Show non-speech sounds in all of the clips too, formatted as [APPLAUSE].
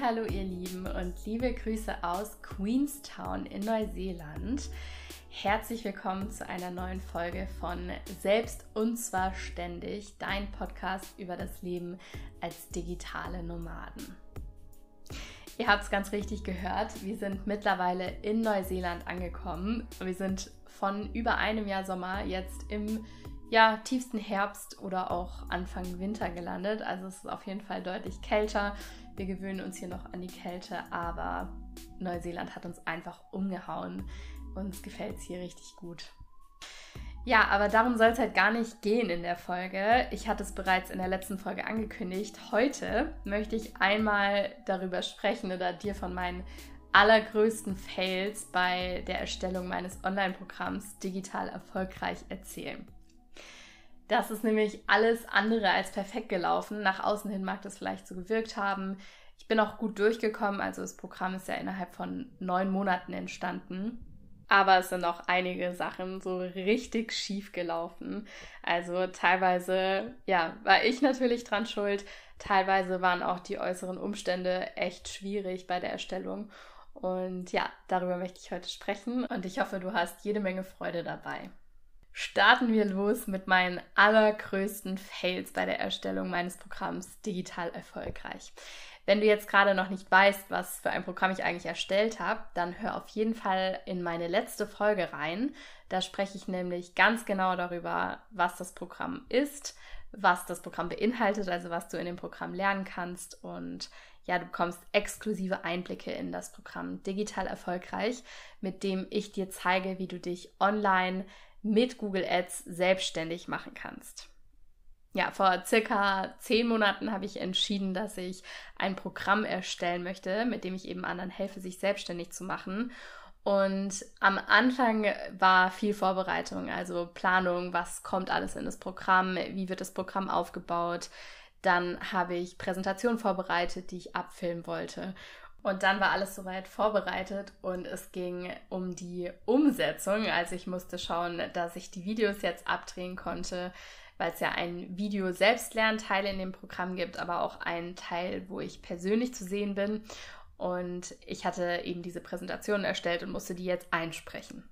Hallo ihr Lieben und liebe Grüße aus Queenstown in Neuseeland. Herzlich willkommen zu einer neuen Folge von Selbst und zwar ständig, dein Podcast über das Leben als digitale Nomaden. Ihr habt es ganz richtig gehört, wir sind mittlerweile in Neuseeland angekommen. Wir sind von über einem Jahr Sommer jetzt im ja, tiefsten Herbst oder auch Anfang Winter gelandet. Also es ist auf jeden Fall deutlich kälter. Wir gewöhnen uns hier noch an die Kälte, aber Neuseeland hat uns einfach umgehauen. Uns gefällt es hier richtig gut. Ja, aber darum soll es halt gar nicht gehen in der Folge. Ich hatte es bereits in der letzten Folge angekündigt. Heute möchte ich einmal darüber sprechen oder dir von meinen allergrößten Fails bei der Erstellung meines Online-Programms digital erfolgreich erzählen. Das ist nämlich alles andere als perfekt gelaufen. Nach außen hin mag das vielleicht so gewirkt haben. Ich bin auch gut durchgekommen. Also das Programm ist ja innerhalb von neun Monaten entstanden. Aber es sind auch einige Sachen so richtig schief gelaufen. Also teilweise, ja, war ich natürlich dran schuld. Teilweise waren auch die äußeren Umstände echt schwierig bei der Erstellung. Und ja, darüber möchte ich heute sprechen. Und ich hoffe, du hast jede Menge Freude dabei starten wir los mit meinen allergrößten Fails bei der Erstellung meines Programms Digital Erfolgreich. Wenn du jetzt gerade noch nicht weißt, was für ein Programm ich eigentlich erstellt habe, dann hör auf jeden Fall in meine letzte Folge rein. Da spreche ich nämlich ganz genau darüber, was das Programm ist, was das Programm beinhaltet, also was du in dem Programm lernen kannst und ja, du bekommst exklusive Einblicke in das Programm Digital Erfolgreich, mit dem ich dir zeige, wie du dich online mit Google Ads selbstständig machen kannst. Ja, vor circa zehn Monaten habe ich entschieden, dass ich ein Programm erstellen möchte, mit dem ich eben anderen helfe, sich selbstständig zu machen. Und am Anfang war viel Vorbereitung, also Planung, was kommt alles in das Programm, wie wird das Programm aufgebaut. Dann habe ich Präsentationen vorbereitet, die ich abfilmen wollte. Und dann war alles soweit vorbereitet und es ging um die Umsetzung. Also ich musste schauen, dass ich die Videos jetzt abdrehen konnte, weil es ja ein Video-Selbstlernteil in dem Programm gibt, aber auch einen Teil, wo ich persönlich zu sehen bin. Und ich hatte eben diese Präsentation erstellt und musste die jetzt einsprechen.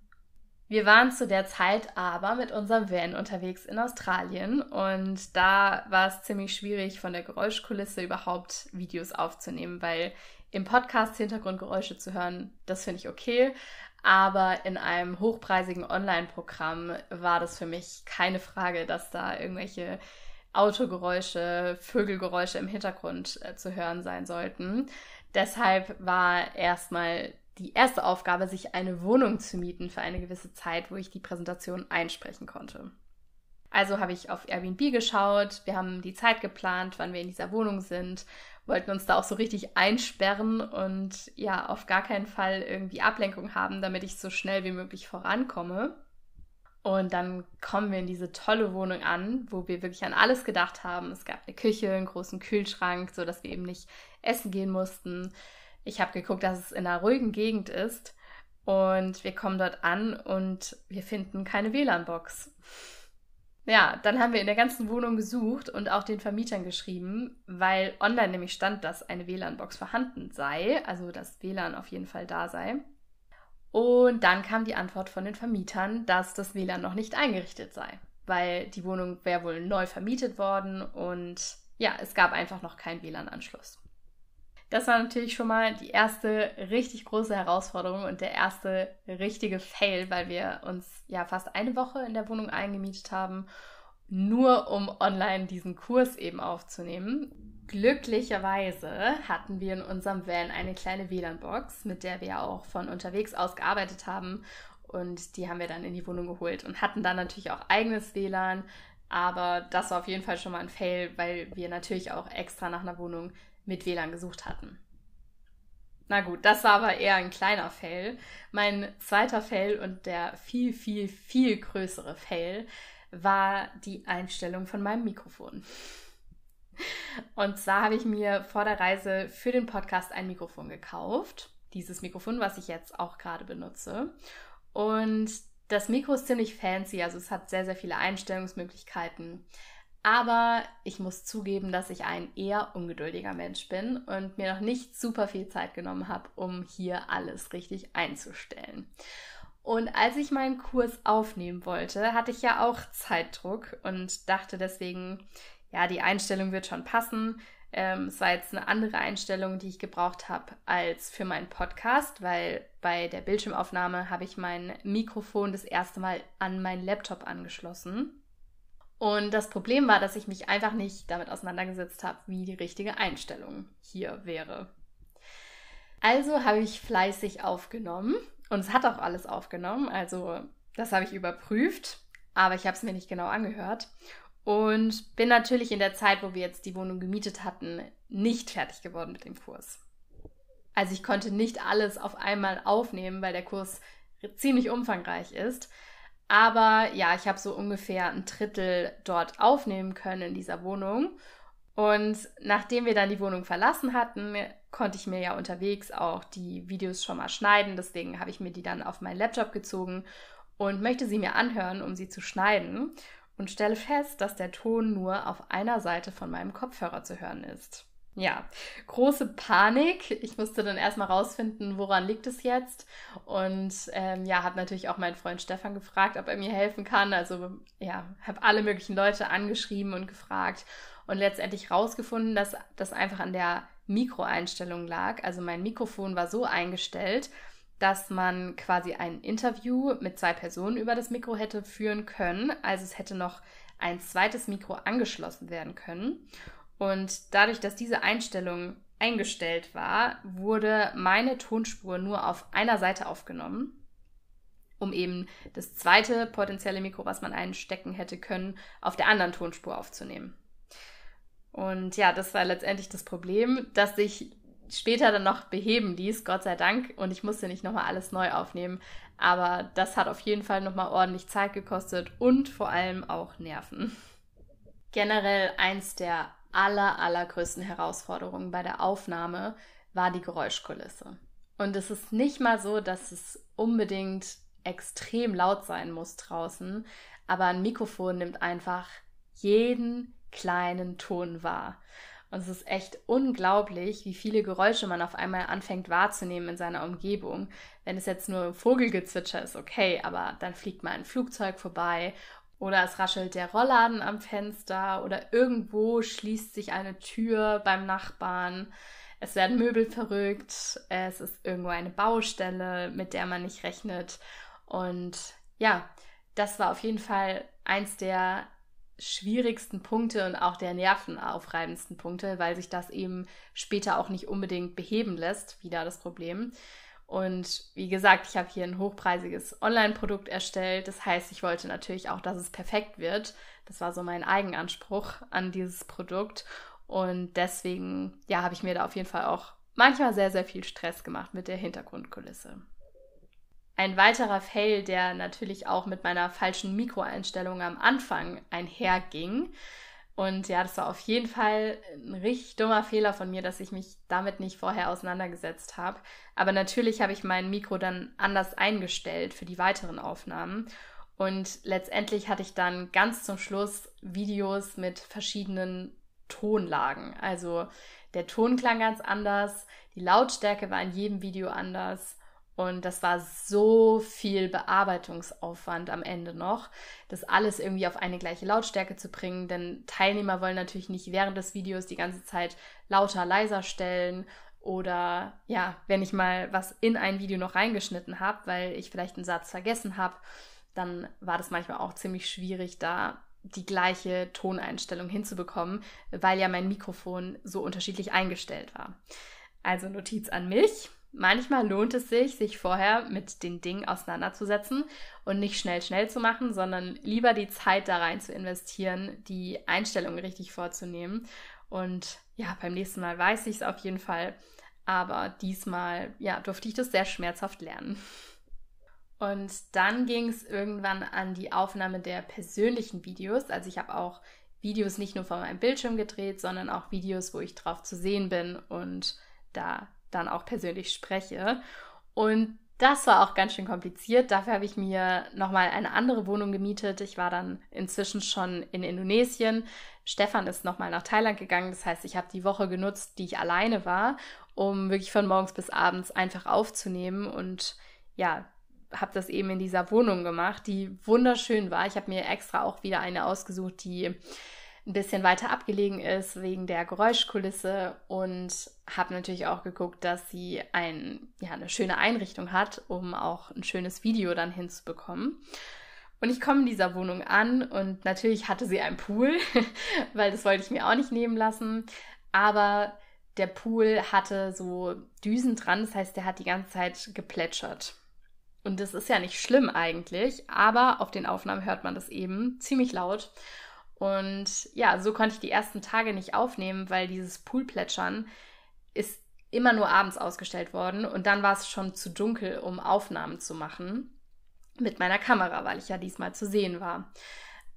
Wir waren zu der Zeit aber mit unserem Van unterwegs in Australien und da war es ziemlich schwierig, von der Geräuschkulisse überhaupt Videos aufzunehmen, weil im Podcast Hintergrundgeräusche zu hören, das finde ich okay. Aber in einem hochpreisigen Online-Programm war das für mich keine Frage, dass da irgendwelche Autogeräusche, Vögelgeräusche im Hintergrund äh, zu hören sein sollten. Deshalb war erstmal die erste Aufgabe, sich eine Wohnung zu mieten für eine gewisse Zeit, wo ich die Präsentation einsprechen konnte. Also habe ich auf Airbnb geschaut, wir haben die Zeit geplant, wann wir in dieser Wohnung sind wollten uns da auch so richtig einsperren und ja, auf gar keinen Fall irgendwie Ablenkung haben, damit ich so schnell wie möglich vorankomme. Und dann kommen wir in diese tolle Wohnung an, wo wir wirklich an alles gedacht haben. Es gab eine Küche, einen großen Kühlschrank, so dass wir eben nicht essen gehen mussten. Ich habe geguckt, dass es in einer ruhigen Gegend ist. Und wir kommen dort an und wir finden keine WLAN-Box. Ja, dann haben wir in der ganzen Wohnung gesucht und auch den Vermietern geschrieben, weil online nämlich stand, dass eine WLAN-Box vorhanden sei, also dass WLAN auf jeden Fall da sei. Und dann kam die Antwort von den Vermietern, dass das WLAN noch nicht eingerichtet sei, weil die Wohnung wäre wohl neu vermietet worden und ja, es gab einfach noch keinen WLAN-Anschluss. Das war natürlich schon mal die erste richtig große Herausforderung und der erste richtige Fail, weil wir uns ja fast eine Woche in der Wohnung eingemietet haben, nur um online diesen Kurs eben aufzunehmen. Glücklicherweise hatten wir in unserem Van eine kleine WLAN-Box, mit der wir auch von unterwegs aus gearbeitet haben. Und die haben wir dann in die Wohnung geholt und hatten dann natürlich auch eigenes WLAN. Aber das war auf jeden Fall schon mal ein Fail, weil wir natürlich auch extra nach einer Wohnung mit WLAN gesucht hatten. Na gut, das war aber eher ein kleiner Fail. Mein zweiter Fail und der viel, viel, viel größere Fail war die Einstellung von meinem Mikrofon. Und zwar habe ich mir vor der Reise für den Podcast ein Mikrofon gekauft. Dieses Mikrofon, was ich jetzt auch gerade benutze. Und Das Mikro ist ziemlich fancy, also es hat sehr, sehr viele Einstellungsmöglichkeiten. Aber ich muss zugeben, dass ich ein eher ungeduldiger Mensch bin und mir noch nicht super viel Zeit genommen habe, um hier alles richtig einzustellen. Und als ich meinen Kurs aufnehmen wollte, hatte ich ja auch Zeitdruck und dachte deswegen, ja, die Einstellung wird schon passen. Ähm, es war jetzt eine andere Einstellung, die ich gebraucht habe als für meinen Podcast, weil bei der Bildschirmaufnahme habe ich mein Mikrofon das erste Mal an meinen Laptop angeschlossen. Und das Problem war, dass ich mich einfach nicht damit auseinandergesetzt habe, wie die richtige Einstellung hier wäre. Also habe ich fleißig aufgenommen und es hat auch alles aufgenommen. Also das habe ich überprüft, aber ich habe es mir nicht genau angehört. Und bin natürlich in der Zeit, wo wir jetzt die Wohnung gemietet hatten, nicht fertig geworden mit dem Kurs. Also ich konnte nicht alles auf einmal aufnehmen, weil der Kurs ziemlich umfangreich ist. Aber ja, ich habe so ungefähr ein Drittel dort aufnehmen können in dieser Wohnung. Und nachdem wir dann die Wohnung verlassen hatten, konnte ich mir ja unterwegs auch die Videos schon mal schneiden. Deswegen habe ich mir die dann auf meinen Laptop gezogen und möchte sie mir anhören, um sie zu schneiden. Und stelle fest, dass der Ton nur auf einer Seite von meinem Kopfhörer zu hören ist. Ja, große Panik. Ich musste dann erstmal rausfinden, woran liegt es jetzt. Und ähm, ja, habe natürlich auch meinen Freund Stefan gefragt, ob er mir helfen kann. Also ja, habe alle möglichen Leute angeschrieben und gefragt und letztendlich rausgefunden, dass das einfach an der Mikroeinstellung lag. Also mein Mikrofon war so eingestellt, dass man quasi ein Interview mit zwei Personen über das Mikro hätte führen können. Also es hätte noch ein zweites Mikro angeschlossen werden können. Und dadurch, dass diese Einstellung eingestellt war, wurde meine Tonspur nur auf einer Seite aufgenommen, um eben das zweite potenzielle Mikro, was man einstecken hätte können, auf der anderen Tonspur aufzunehmen. Und ja, das war letztendlich das Problem, das sich später dann noch beheben ließ, Gott sei Dank. Und ich musste nicht nochmal alles neu aufnehmen. Aber das hat auf jeden Fall nochmal ordentlich Zeit gekostet und vor allem auch Nerven. Generell eins der aller, allergrößten Herausforderungen bei der Aufnahme war die Geräuschkulisse. Und es ist nicht mal so, dass es unbedingt extrem laut sein muss draußen, aber ein Mikrofon nimmt einfach jeden kleinen Ton wahr. Und es ist echt unglaublich, wie viele Geräusche man auf einmal anfängt wahrzunehmen in seiner Umgebung. Wenn es jetzt nur Vogelgezwitscher ist, okay, aber dann fliegt mal ein Flugzeug vorbei oder es raschelt der Rollladen am Fenster oder irgendwo schließt sich eine Tür beim Nachbarn. Es werden Möbel verrückt. Es ist irgendwo eine Baustelle, mit der man nicht rechnet. Und ja, das war auf jeden Fall eins der schwierigsten Punkte und auch der nervenaufreibendsten Punkte, weil sich das eben später auch nicht unbedingt beheben lässt, wieder das Problem. Und wie gesagt, ich habe hier ein hochpreisiges Online-Produkt erstellt. Das heißt, ich wollte natürlich auch, dass es perfekt wird. Das war so mein Eigenanspruch an dieses Produkt. Und deswegen, ja, habe ich mir da auf jeden Fall auch manchmal sehr, sehr viel Stress gemacht mit der Hintergrundkulisse. Ein weiterer Fail, der natürlich auch mit meiner falschen Mikroeinstellung am Anfang einherging, und ja, das war auf jeden Fall ein richtig dummer Fehler von mir, dass ich mich damit nicht vorher auseinandergesetzt habe. Aber natürlich habe ich mein Mikro dann anders eingestellt für die weiteren Aufnahmen. Und letztendlich hatte ich dann ganz zum Schluss Videos mit verschiedenen Tonlagen. Also der Ton klang ganz anders, die Lautstärke war in jedem Video anders und das war so viel Bearbeitungsaufwand am Ende noch, das alles irgendwie auf eine gleiche Lautstärke zu bringen. Denn Teilnehmer wollen natürlich nicht während des Videos die ganze Zeit lauter, leiser stellen. Oder ja, wenn ich mal was in ein Video noch reingeschnitten habe, weil ich vielleicht einen Satz vergessen habe, dann war das manchmal auch ziemlich schwierig, da die gleiche Toneinstellung hinzubekommen, weil ja mein Mikrofon so unterschiedlich eingestellt war. Also Notiz an mich manchmal lohnt es sich, sich vorher mit den Dingen auseinanderzusetzen und nicht schnell, schnell zu machen, sondern lieber die Zeit da rein zu investieren, die Einstellungen richtig vorzunehmen. Und ja, beim nächsten Mal weiß ich es auf jeden Fall. Aber diesmal, ja, durfte ich das sehr schmerzhaft lernen. Und dann ging es irgendwann an die Aufnahme der persönlichen Videos. Also ich habe auch Videos nicht nur von meinem Bildschirm gedreht, sondern auch Videos, wo ich drauf zu sehen bin und da dann auch persönlich spreche. Und Das war auch ganz schön kompliziert. Dafür habe ich mir nochmal eine andere Wohnung gemietet. Ich war dann inzwischen schon in Indonesien. Stefan ist nochmal nach Thailand gegangen. Das heißt, ich habe die Woche genutzt, die ich alleine war, um wirklich von morgens bis abends einfach aufzunehmen und ja, habe das eben in dieser Wohnung gemacht, die wunderschön war. Ich habe mir extra auch wieder eine ausgesucht, die ein bisschen weiter abgelegen ist wegen der Geräuschkulisse und habe natürlich auch geguckt, dass sie ein, ja, eine schöne Einrichtung hat, um auch ein schönes Video dann hinzubekommen. Und ich komme in dieser Wohnung an und natürlich hatte sie einen Pool, [LAUGHS] weil das wollte ich mir auch nicht nehmen lassen. Aber der Pool hatte so Düsen dran, das heißt, der hat die ganze Zeit geplätschert. Und das ist ja nicht schlimm eigentlich, aber auf den Aufnahmen hört man das eben ziemlich laut. Und ja, so konnte ich die ersten Tage nicht aufnehmen, weil dieses Poolplätschern ist immer nur abends ausgestellt worden und dann war es schon zu dunkel, um Aufnahmen zu machen mit meiner Kamera, weil ich ja diesmal zu sehen war.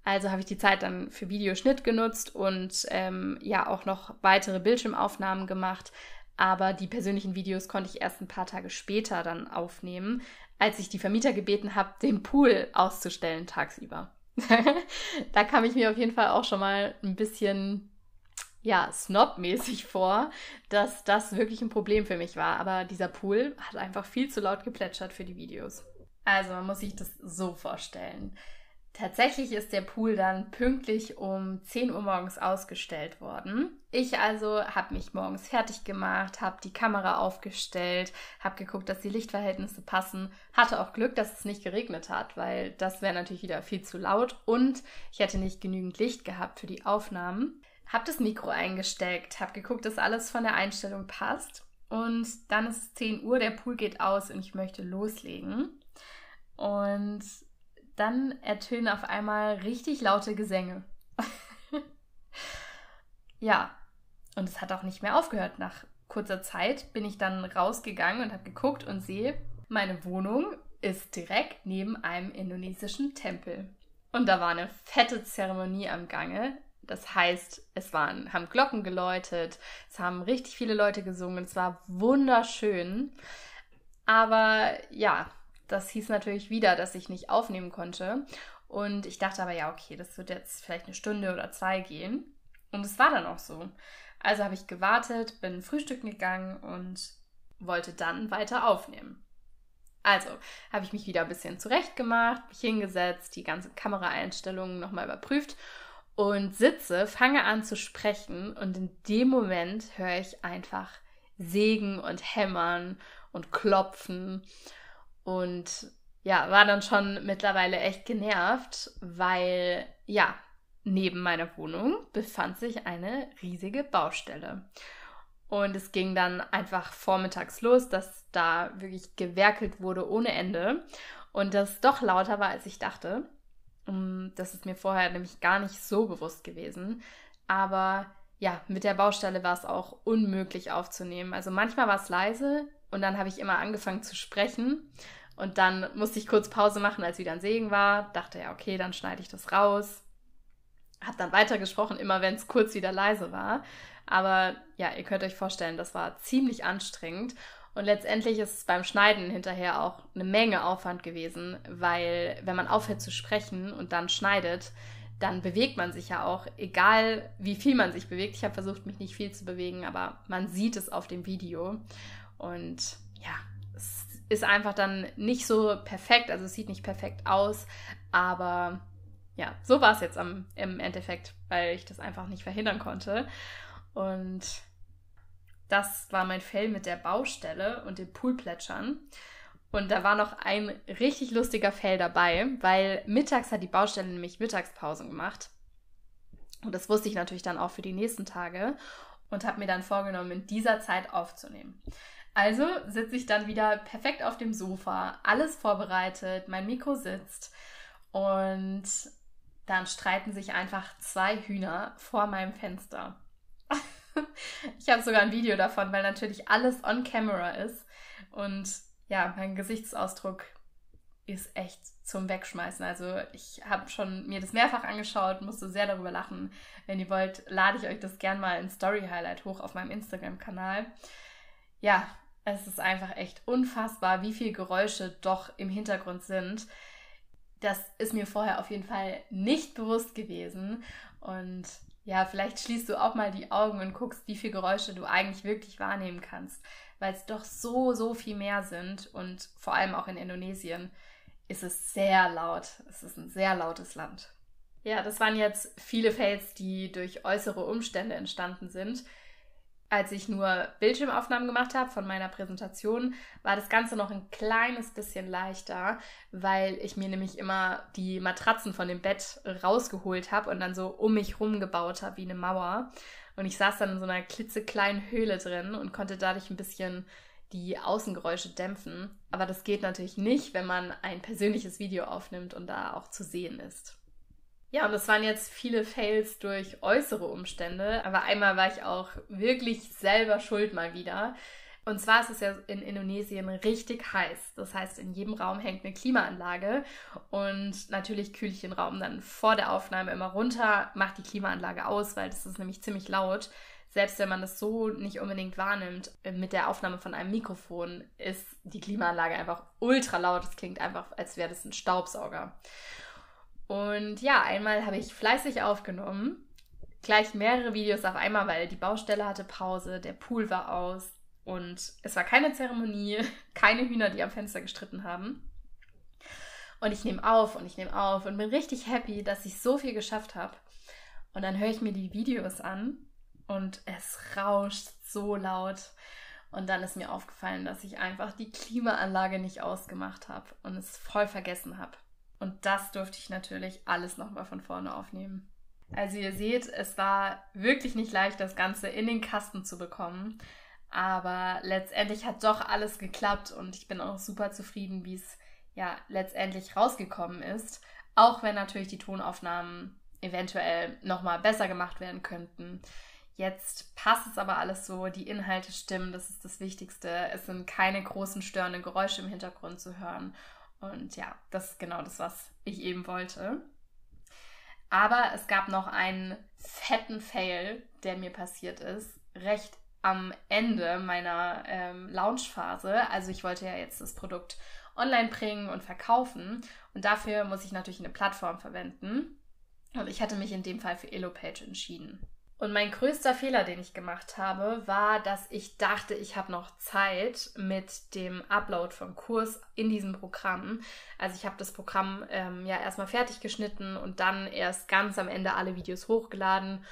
Also habe ich die Zeit dann für Videoschnitt genutzt und ähm, ja auch noch weitere Bildschirmaufnahmen gemacht. Aber die persönlichen Videos konnte ich erst ein paar Tage später dann aufnehmen, als ich die Vermieter gebeten habe, den Pool auszustellen tagsüber. [LAUGHS] da kam ich mir auf jeden Fall auch schon mal ein bisschen, ja, snobmäßig vor, dass das wirklich ein Problem für mich war. Aber dieser Pool hat einfach viel zu laut geplätschert für die Videos. Also man muss sich das so vorstellen. Tatsächlich ist der Pool dann pünktlich um 10 Uhr morgens ausgestellt worden. Ich also habe mich morgens fertig gemacht, habe die Kamera aufgestellt, habe geguckt, dass die Lichtverhältnisse passen. Hatte auch Glück, dass es nicht geregnet hat, weil das wäre natürlich wieder viel zu laut und ich hätte nicht genügend Licht gehabt für die Aufnahmen. Habe das Mikro eingesteckt, habe geguckt, dass alles von der Einstellung passt. Und dann ist es 10 Uhr, der Pool geht aus und ich möchte loslegen. Und dann ertönen auf einmal richtig laute Gesänge. [LAUGHS] ja, und es hat auch nicht mehr aufgehört. Nach kurzer Zeit bin ich dann rausgegangen und habe geguckt und sehe, meine Wohnung ist direkt neben einem indonesischen Tempel. Und da war eine fette Zeremonie am Gange. Das heißt, es waren, haben Glocken geläutet, es haben richtig viele Leute gesungen, es war wunderschön. Aber ja, das hieß natürlich wieder, dass ich nicht aufnehmen konnte. Und ich dachte aber, ja, okay, das wird jetzt vielleicht eine Stunde oder zwei gehen. Und es war dann auch so. Also habe ich gewartet, bin frühstücken gegangen und wollte dann weiter aufnehmen. Also habe ich mich wieder ein bisschen zurechtgemacht, mich hingesetzt, die ganze Kameraeinstellungen nochmal überprüft und sitze, fange an zu sprechen und in dem Moment höre ich einfach Sägen und Hämmern und Klopfen und ja, war dann schon mittlerweile echt genervt, weil ja, neben meiner Wohnung befand sich eine riesige Baustelle. Und es ging dann einfach vormittags los, dass da wirklich gewerkelt wurde ohne Ende und das doch lauter war, als ich dachte. Mm, das ist mir vorher nämlich gar nicht so bewusst gewesen. Aber ja, mit der Baustelle war es auch unmöglich aufzunehmen. Also manchmal war es leise und dann habe ich immer angefangen zu sprechen und dann musste ich kurz Pause machen, als wieder ein Segen war. Dachte ja, okay, dann schneide ich das raus. Hab dann weitergesprochen, immer wenn es kurz wieder leise war. Aber ja, ihr könnt euch vorstellen, das war ziemlich anstrengend. Und letztendlich ist es beim Schneiden hinterher auch eine Menge Aufwand gewesen, weil wenn man aufhört zu sprechen und dann schneidet, dann bewegt man sich ja auch, egal wie viel man sich bewegt. Ich habe versucht, mich nicht viel zu bewegen, aber man sieht es auf dem Video. Und ja, es ist einfach dann nicht so perfekt, also es sieht nicht perfekt aus, aber ja, so war es jetzt am, im Endeffekt, weil ich das einfach nicht verhindern konnte. Und das war mein Fell mit der Baustelle und dem Poolplätschern. Und da war noch ein richtig lustiger Fell dabei, weil mittags hat die Baustelle nämlich Mittagspausen gemacht. Und das wusste ich natürlich dann auch für die nächsten Tage und habe mir dann vorgenommen, in dieser Zeit aufzunehmen. Also sitze ich dann wieder perfekt auf dem Sofa, alles vorbereitet, mein Mikro sitzt und dann streiten sich einfach zwei Hühner vor meinem Fenster. [LAUGHS] ich habe sogar ein Video davon, weil natürlich alles on camera ist und ja, mein Gesichtsausdruck ist echt zum Wegschmeißen. Also ich habe schon mir das mehrfach angeschaut, musste sehr darüber lachen. Wenn ihr wollt, lade ich euch das gern mal in Story Highlight hoch auf meinem Instagram-Kanal. Ja, Es ist einfach echt unfassbar, wie viele Geräusche doch im Hintergrund sind. Das ist mir vorher auf jeden Fall nicht bewusst gewesen. Und ja, vielleicht schließt du auch mal die Augen und guckst, wie viele Geräusche du eigentlich wirklich wahrnehmen kannst, weil es doch so, so viel mehr sind und vor allem auch in Indonesien ist es sehr laut. Es ist ein sehr lautes Land. Ja, das waren jetzt viele Fails, die durch äußere Umstände entstanden sind. Als ich nur Bildschirmaufnahmen gemacht habe von meiner Präsentation, war das Ganze noch ein kleines bisschen leichter, weil ich mir nämlich immer die Matratzen von dem Bett rausgeholt habe und dann so um mich rum gebaut habe wie eine Mauer. Und ich saß dann in so einer klitzekleinen Höhle drin und konnte dadurch ein bisschen die Außengeräusche dämpfen. Aber das geht natürlich nicht, wenn man ein persönliches Video aufnimmt und da auch zu sehen ist. Ja, und das waren jetzt viele Fails durch äußere Umstände, aber einmal war ich auch wirklich selber schuld mal wieder. Und zwar ist es ja in Indonesien richtig heiß. Das heißt, in jedem Raum hängt eine Klimaanlage und natürlich kühle ich den Raum dann vor der Aufnahme immer runter, mache die Klimaanlage aus, weil das ist nämlich ziemlich laut. Selbst wenn man das so nicht unbedingt wahrnimmt, mit der Aufnahme von einem Mikrofon ist die Klimaanlage einfach ultra laut. Es klingt einfach, als wäre das ein Staubsauger. Und ja, einmal habe ich fleißig aufgenommen. Gleich mehrere Videos auf einmal, weil die Baustelle hatte Pause, der Pool war aus und es war keine Zeremonie, [LAUGHS] keine Hühner, die am Fenster gestritten haben. Und ich nehme auf und ich nehme auf und bin richtig happy, dass ich so viel geschafft habe. Und dann höre ich mir die Videos an und es rauscht so laut. Und dann ist mir aufgefallen, dass ich einfach die Klimaanlage nicht ausgemacht habe und es voll vergessen habe. Und das durfte ich natürlich alles nochmal von vorne aufnehmen. Also ihr seht, es war wirklich nicht leicht, das Ganze in den Kasten zu bekommen. Aber letztendlich hat doch alles geklappt und ich bin auch super zufrieden, wie es ja letztendlich rausgekommen ist. Auch wenn natürlich die Tonaufnahmen eventuell nochmal besser gemacht werden könnten. Jetzt passt es aber alles so, die Inhalte stimmen, das ist das Wichtigste. Es sind keine großen störenden Geräusche im Hintergrund zu hören. Und ja, das ist genau das, was ich eben wollte. Aber es gab noch einen fetten Fail, der mir passiert ist, recht am Ende meiner ähm, Launchphase. Also ich wollte ja jetzt das Produkt online bringen und verkaufen und dafür muss ich natürlich eine Plattform verwenden. Und ich hatte mich in dem Fall für Elopage entschieden. Und mein größter Fehler, den ich gemacht habe, war, dass ich dachte, ich habe noch Zeit mit dem Upload vom Kurs in diesem Programm. Also ich habe das Programm ähm, ja erstmal fertig geschnitten und dann erst ganz am Ende alle Videos hochgeladen,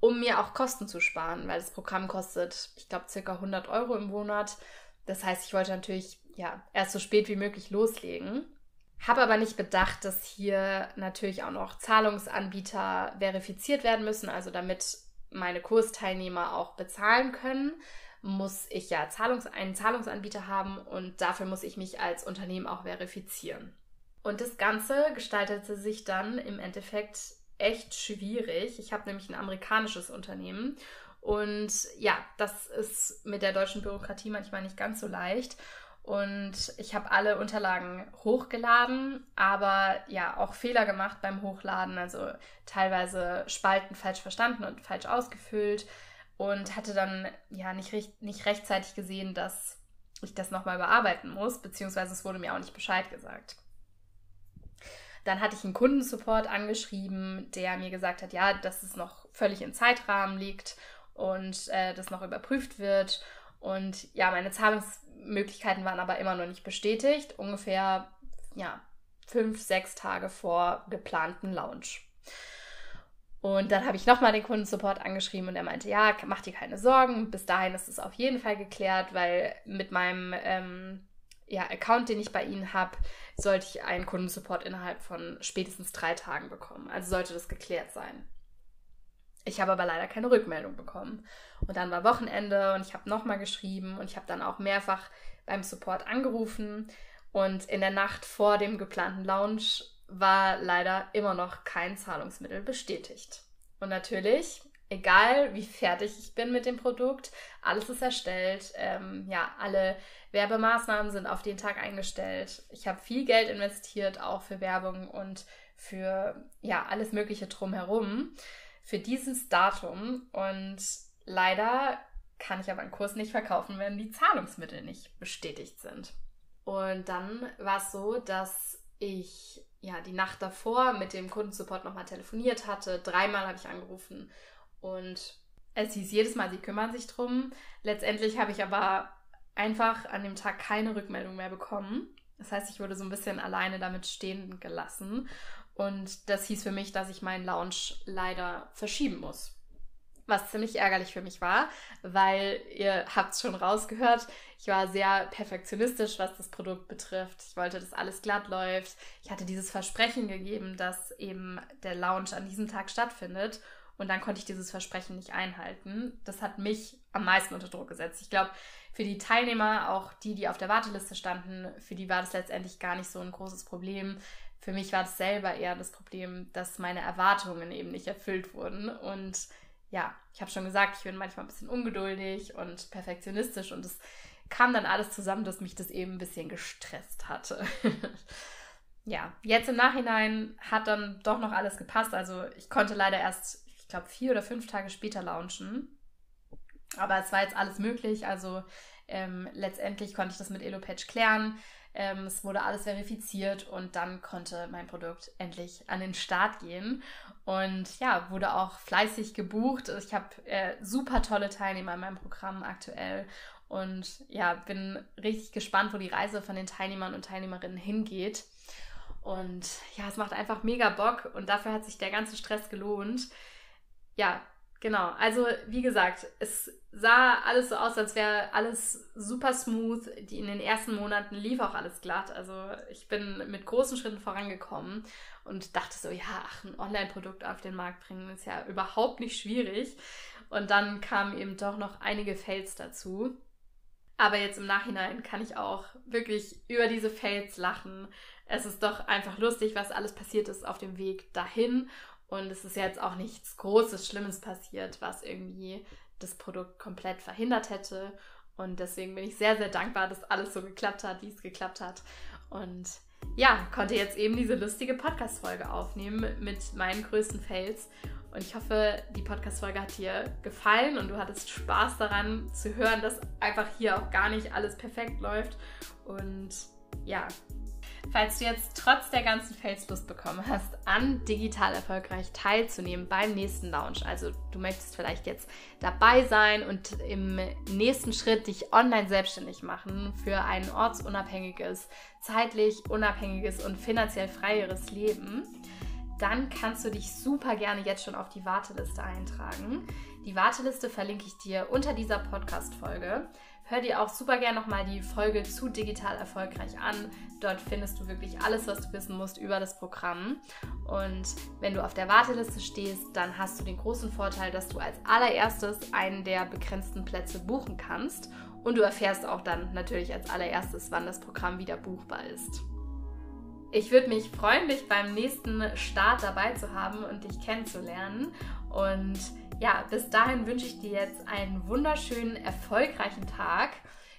um mir auch Kosten zu sparen, weil das Programm kostet, ich glaube, circa 100 Euro im Monat. Das heißt, ich wollte natürlich ja erst so spät wie möglich loslegen. Habe aber nicht bedacht, dass hier natürlich auch noch Zahlungsanbieter verifiziert werden müssen, also damit meine Kursteilnehmer auch bezahlen können, muss ich ja Zahlungs einen Zahlungsanbieter haben und dafür muss ich mich als Unternehmen auch verifizieren. Und das Ganze gestaltete sich dann im Endeffekt echt schwierig. Ich habe nämlich ein amerikanisches Unternehmen und ja, das ist mit der deutschen Bürokratie manchmal nicht ganz so leicht. Und ich habe alle Unterlagen hochgeladen, aber ja, auch Fehler gemacht beim Hochladen, also teilweise Spalten falsch verstanden und falsch ausgefüllt und hatte dann ja nicht, nicht rechtzeitig gesehen, dass ich das nochmal bearbeiten muss, beziehungsweise es wurde mir auch nicht Bescheid gesagt. Dann hatte ich einen Kundensupport angeschrieben, der mir gesagt hat, ja, dass es noch völlig im Zeitrahmen liegt und äh, das noch überprüft wird. Und ja, meine Zahlungs Möglichkeiten waren aber immer noch nicht bestätigt. Ungefähr ja, fünf, sechs Tage vor geplanten Launch. Und dann habe ich nochmal den Kundensupport angeschrieben und er meinte, ja, mach dir keine Sorgen, bis dahin ist es auf jeden Fall geklärt, weil mit meinem ähm, ja, Account, den ich bei Ihnen habe, sollte ich einen Kundensupport innerhalb von spätestens drei Tagen bekommen. Also sollte das geklärt sein. Ich habe aber leider keine Rückmeldung bekommen. Und dann war Wochenende und ich habe nochmal geschrieben und ich habe dann auch mehrfach beim Support angerufen. Und in der Nacht vor dem geplanten Launch war leider immer noch kein Zahlungsmittel bestätigt. Und natürlich, egal wie fertig ich bin mit dem Produkt, alles ist erstellt. Ähm, ja, alle Werbemaßnahmen sind auf den Tag eingestellt. Ich habe viel Geld investiert, auch für Werbung und für ja alles Mögliche drumherum für dieses Datum und leider kann ich aber einen Kurs nicht verkaufen, wenn die Zahlungsmittel nicht bestätigt sind. Und dann war es so, dass ich ja die Nacht davor mit dem Kundensupport nochmal telefoniert hatte. Dreimal habe ich angerufen und es hieß jedes Mal, sie kümmern sich drum. Letztendlich habe ich aber einfach an dem Tag keine Rückmeldung mehr bekommen. Das heißt, ich wurde so ein bisschen alleine damit stehen gelassen. Und das hieß für mich, dass ich meinen Lounge leider verschieben muss. Was ziemlich ärgerlich für mich war, weil ihr habt es schon rausgehört, ich war sehr perfektionistisch, was das Produkt betrifft. Ich wollte, dass alles glatt läuft. Ich hatte dieses Versprechen gegeben, dass eben der Lounge an diesem Tag stattfindet. Und dann konnte ich dieses Versprechen nicht einhalten. Das hat mich am meisten unter Druck gesetzt. Ich glaube, für die Teilnehmer, auch die, die auf der Warteliste standen, für die war das letztendlich gar nicht so ein großes Problem. Für mich war es selber eher das Problem, dass meine Erwartungen eben nicht erfüllt wurden. Und ja, ich habe schon gesagt, ich bin manchmal ein bisschen ungeduldig und perfektionistisch und es kam dann alles zusammen, dass mich das eben ein bisschen gestresst hatte. [LAUGHS] ja, jetzt im Nachhinein hat dann doch noch alles gepasst. Also ich konnte leider erst, ich glaube, vier oder fünf Tage später launchen. Aber es war jetzt alles möglich. Also ähm, letztendlich konnte ich das mit EloPatch klären. Ähm, es wurde alles verifiziert und dann konnte mein Produkt endlich an den Start gehen. Und ja, wurde auch fleißig gebucht. Ich habe äh, super tolle Teilnehmer in meinem Programm aktuell. Und ja, bin richtig gespannt, wo die Reise von den Teilnehmern und Teilnehmerinnen hingeht. Und ja, es macht einfach mega Bock und dafür hat sich der ganze Stress gelohnt. Ja, Genau, also wie gesagt, es sah alles so aus, als wäre alles super smooth. Die in den ersten Monaten lief auch alles glatt. Also ich bin mit großen Schritten vorangekommen und dachte so, ja, ach, ein Online-Produkt auf den Markt bringen ist ja überhaupt nicht schwierig. Und dann kamen eben doch noch einige Fails dazu. Aber jetzt im Nachhinein kann ich auch wirklich über diese Fails lachen. Es ist doch einfach lustig, was alles passiert ist auf dem Weg dahin. Und es ist jetzt auch nichts Großes, Schlimmes passiert, was irgendwie das Produkt komplett verhindert hätte. Und deswegen bin ich sehr, sehr dankbar, dass alles so geklappt hat, wie es geklappt hat. Und ja, konnte jetzt eben diese lustige Podcast-Folge aufnehmen mit meinen größten Fails. Und ich hoffe, die Podcast-Folge hat dir gefallen und du hattest Spaß daran zu hören, dass einfach hier auch gar nicht alles perfekt läuft. Und ja, Falls du jetzt trotz der ganzen Fails Lust bekommen hast, an digital erfolgreich teilzunehmen beim nächsten Launch, also du möchtest vielleicht jetzt dabei sein und im nächsten Schritt dich online selbstständig machen für ein ortsunabhängiges, zeitlich unabhängiges und finanziell freieres Leben, dann kannst du dich super gerne jetzt schon auf die Warteliste eintragen. Die Warteliste verlinke ich dir unter dieser Podcast-Folge. Hör dir auch super gerne nochmal die Folge zu digital erfolgreich an. Dort findest du wirklich alles, was du wissen musst über das Programm. Und wenn du auf der Warteliste stehst, dann hast du den großen Vorteil, dass du als allererstes einen der begrenzten Plätze buchen kannst. Und du erfährst auch dann natürlich als allererstes, wann das Programm wieder buchbar ist. Ich würde mich freuen, dich beim nächsten Start dabei zu haben und dich kennenzulernen. Und ja, bis dahin wünsche ich dir jetzt einen wunderschönen, erfolgreichen Tag.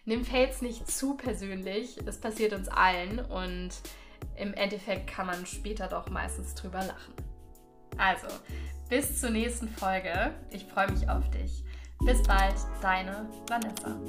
Nimm Fails nicht zu persönlich, das passiert uns allen und im Endeffekt kann man später doch meistens drüber lachen. Also, bis zur nächsten Folge. Ich freue mich auf dich. Bis bald, deine Vanessa.